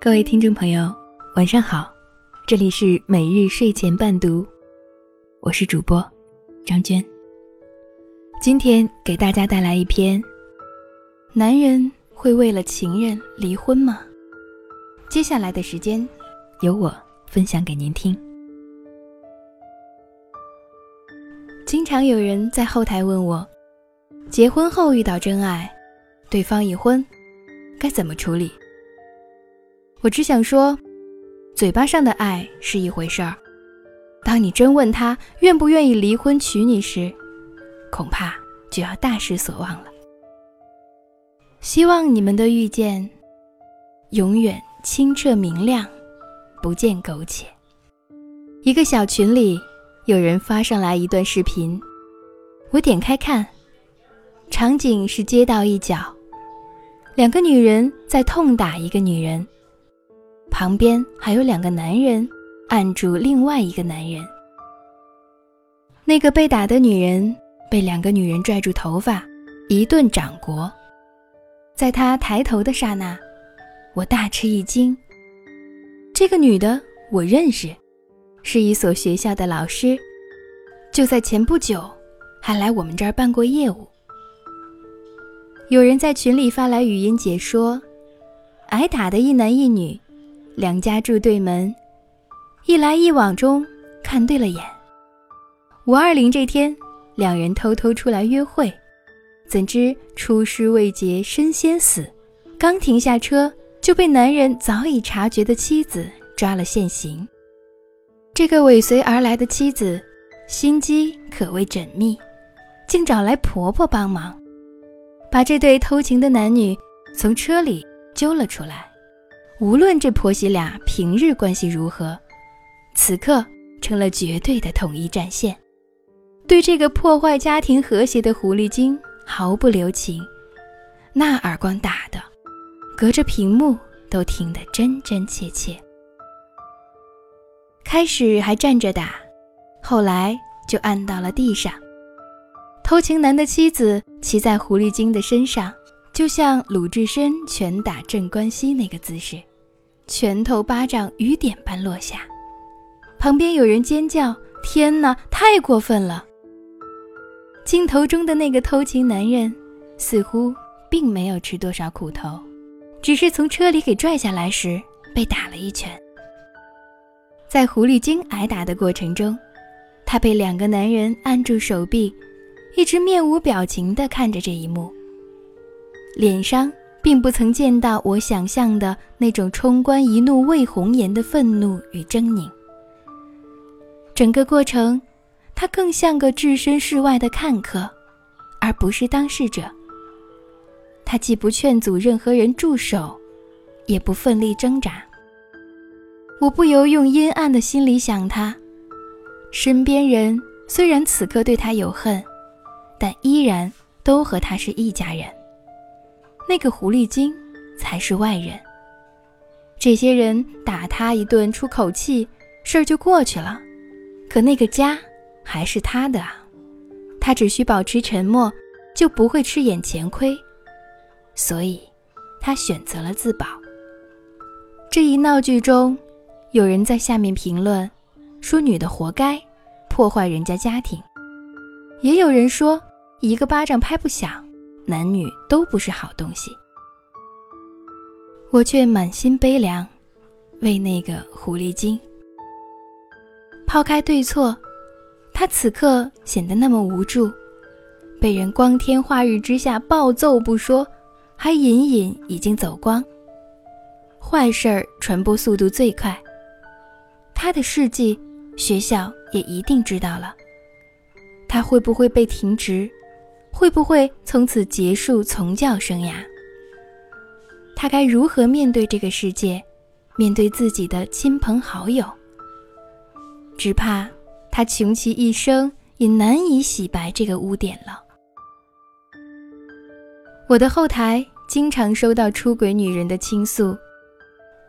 各位听众朋友，晚上好，这里是每日睡前伴读，我是主播张娟。今天给大家带来一篇：男人会为了情人离婚吗？接下来的时间，由我分享给您听。经常有人在后台问我，结婚后遇到真爱，对方已婚，该怎么处理？我只想说，嘴巴上的爱是一回事儿，当你真问他愿不愿意离婚娶你时，恐怕就要大失所望了。希望你们的遇见永远清澈明亮，不见苟且。一个小群里，有人发上来一段视频，我点开看，场景是街道一角，两个女人在痛打一个女人。旁边还有两个男人按住另外一个男人。那个被打的女人被两个女人拽住头发，一顿掌掴。在她抬头的刹那，我大吃一惊。这个女的我认识，是一所学校的老师，就在前不久还来我们这儿办过业务。有人在群里发来语音解说，挨打的一男一女。两家住对门，一来一往中看对了眼。五二零这天，两人偷偷出来约会，怎知出师未捷身先死，刚停下车就被男人早已察觉的妻子抓了现行。这个尾随而来的妻子心机可谓缜密，竟找来婆婆帮忙，把这对偷情的男女从车里揪了出来。无论这婆媳俩平日关系如何，此刻成了绝对的统一战线，对这个破坏家庭和谐的狐狸精毫不留情。那耳光打的，隔着屏幕都听得真真切切。开始还站着打，后来就按到了地上。偷情男的妻子骑在狐狸精的身上，就像鲁智深拳打镇关西那个姿势。拳头、巴掌雨点般落下，旁边有人尖叫：“天哪，太过分了！”镜头中的那个偷情男人似乎并没有吃多少苦头，只是从车里给拽下来时被打了一拳。在狐狸精挨打的过程中，他被两个男人按住手臂，一直面无表情地看着这一幕，脸上。并不曾见到我想象的那种冲冠一怒为红颜的愤怒与狰狞。整个过程，他更像个置身事外的看客，而不是当事者。他既不劝阻任何人住手，也不奋力挣扎。我不由用阴暗的心里想他，身边人虽然此刻对他有恨，但依然都和他是一家人。那个狐狸精才是外人。这些人打他一顿出口气，事儿就过去了。可那个家还是他的啊，他只需保持沉默，就不会吃眼前亏。所以，他选择了自保。这一闹剧中，有人在下面评论说：“女的活该，破坏人家家庭。”也有人说：“一个巴掌拍不响。”男女都不是好东西，我却满心悲凉，为那个狐狸精。抛开对错，他此刻显得那么无助，被人光天化日之下暴揍不说，还隐隐已经走光。坏事儿传播速度最快，他的事迹，学校也一定知道了，他会不会被停职？会不会从此结束从教生涯？他该如何面对这个世界，面对自己的亲朋好友？只怕他穷其一生也难以洗白这个污点了。我的后台经常收到出轨女人的倾诉，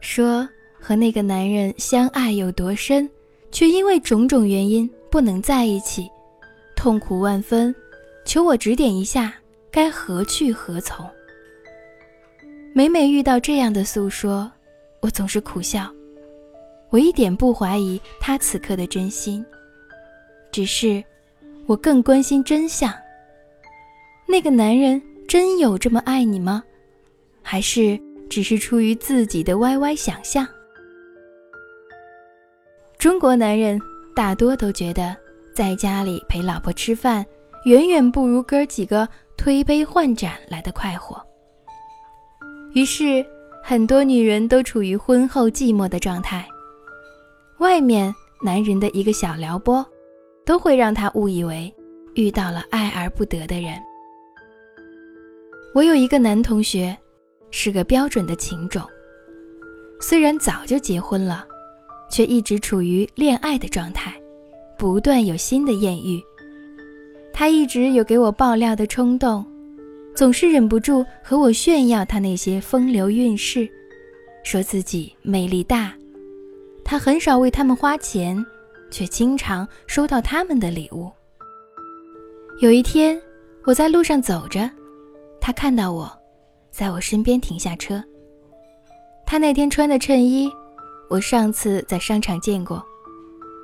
说和那个男人相爱有多深，却因为种种原因不能在一起，痛苦万分。求我指点一下，该何去何从？每每遇到这样的诉说，我总是苦笑。我一点不怀疑他此刻的真心，只是我更关心真相。那个男人真有这么爱你吗？还是只是出于自己的歪歪想象？中国男人大多都觉得在家里陪老婆吃饭，远远不如哥几个推杯换盏来的快活。于是，很多女人都处于婚后寂寞的状态。外面男人的一个小撩拨，都会让她误以为遇到了爱而不得的人。我有一个男同学，是个标准的情种，虽然早就结婚了，却一直处于恋爱的状态，不断有新的艳遇。他一直有给我爆料的冲动，总是忍不住和我炫耀他那些风流韵事，说自己魅力大。他很少为他们花钱，却经常收到他们的礼物。有一天，我在路上走着，他看到我，在我身边停下车。他那天穿的衬衣，我上次在商场见过，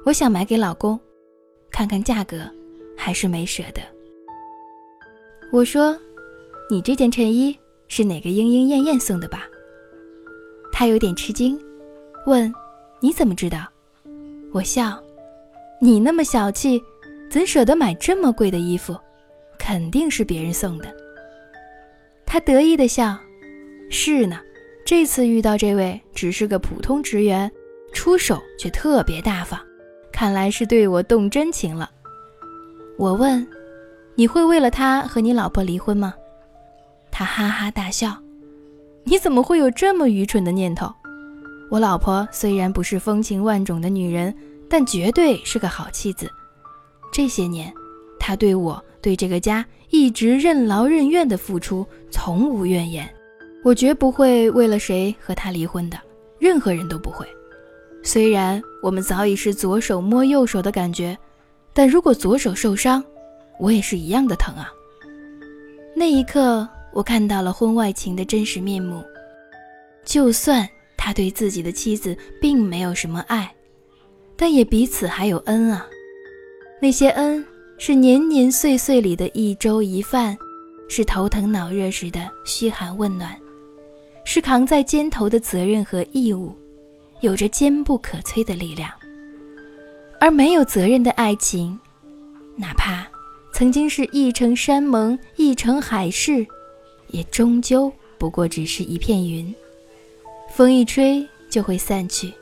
我想买给老公，看看价格，还是没舍得。我说：“你这件衬衣是哪个莺莺燕燕送的吧？”他有点吃惊，问。你怎么知道？我笑，你那么小气，怎舍得买这么贵的衣服？肯定是别人送的。他得意的笑，是呢，这次遇到这位只是个普通职员，出手却特别大方，看来是对我动真情了。我问，你会为了他和你老婆离婚吗？他哈哈大笑，你怎么会有这么愚蠢的念头？我老婆虽然不是风情万种的女人，但绝对是个好妻子。这些年，她对我、对这个家一直任劳任怨的付出，从无怨言。我绝不会为了谁和她离婚的，任何人都不会。虽然我们早已是左手摸右手的感觉，但如果左手受伤，我也是一样的疼啊。那一刻，我看到了婚外情的真实面目。就算。他对自己的妻子并没有什么爱，但也彼此还有恩啊。那些恩是年年岁岁里的一粥一饭，是头疼脑热时的嘘寒问暖，是扛在肩头的责任和义务，有着坚不可摧的力量。而没有责任的爱情，哪怕曾经是一城山盟一城海誓，也终究不过只是一片云。风一吹就会散去，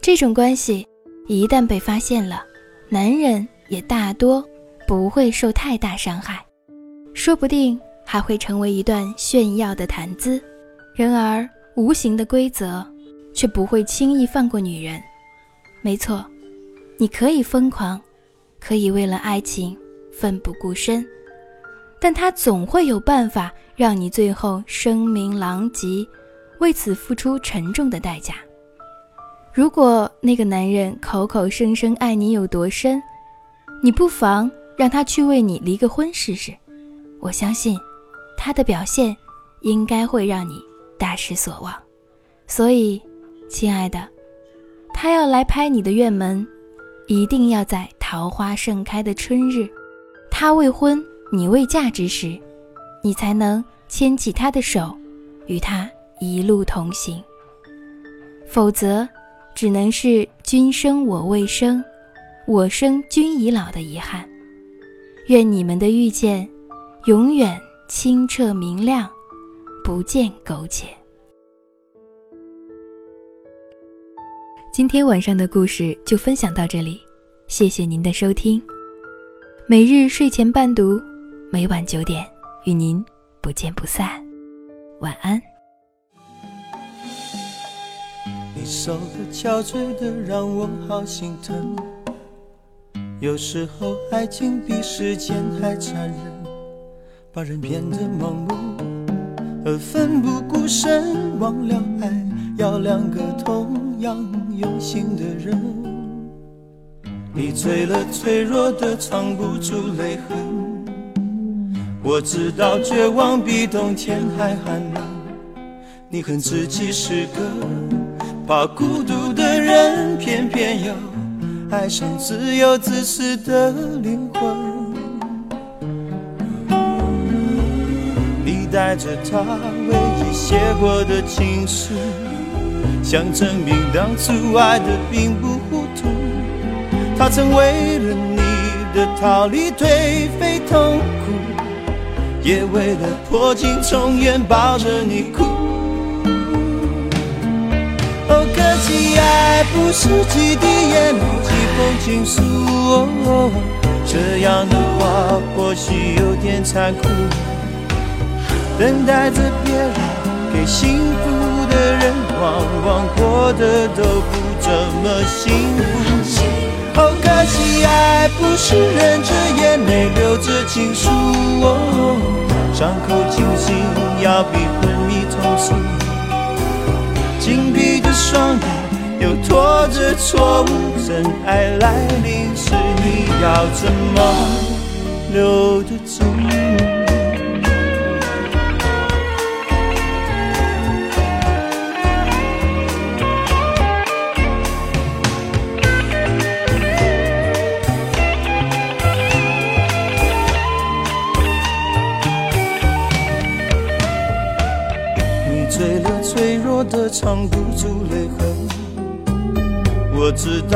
这种关系一旦被发现了，男人也大多不会受太大伤害，说不定还会成为一段炫耀的谈资。然而，无形的规则却不会轻易放过女人。没错，你可以疯狂，可以为了爱情奋不顾身，但他总会有办法让你最后声名狼藉。为此付出沉重的代价。如果那个男人口口声声爱你有多深，你不妨让他去为你离个婚试试。我相信，他的表现应该会让你大失所望。所以，亲爱的，他要来拍你的院门，一定要在桃花盛开的春日，他未婚你未嫁之时，你才能牵起他的手，与他。一路同行，否则，只能是君生我未生，我生君已老的遗憾。愿你们的遇见，永远清澈明亮，不见苟且。今天晚上的故事就分享到这里，谢谢您的收听。每日睡前伴读，每晚九点与您不见不散。晚安。手的憔悴的让我好心疼，有时候爱情比时间还残忍，把人变得盲目而奋不顾身，忘了爱要两个同样用心的人。你醉了，脆弱的藏不住泪痕，我知道绝望比冬天还寒冷。你恨自己是个怕孤独的人，偏偏又爱上自由自私的灵魂。你带着他唯一写过的情书，想证明当初爱的并不糊涂。他曾为了你的逃离颓废痛苦，也为了破镜重圆抱着你哭。哦，可惜爱不是几滴眼泪，几封情书。哦，这样的话或许有点残酷。等待着别人给幸福的人，往往过得都不怎么幸福。哦，可惜爱不是忍着眼泪，流着情书。哦，伤口清醒要比昏迷痛楚。紧闭的双眼，又拖着错误，真爱来临时，你要怎么留得住？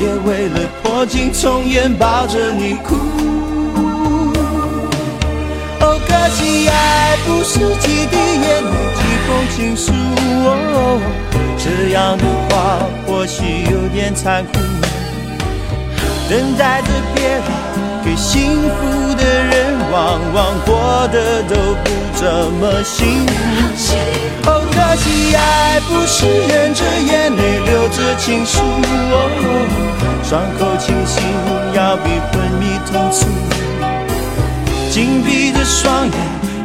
也为了破镜重圆抱着你哭。哦，可惜爱不是几滴眼泪，几封情书。哦，这样的话或许有点残酷。等待着别人给幸福的人，往往过得都不怎么幸福。哦，可惜爱不是忍着眼泪流着情书，伤口清醒要比昏迷痛楚。紧闭着双眼，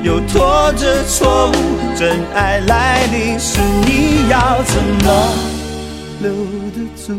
又拖着错误，真爱来临时，你要怎么留得住？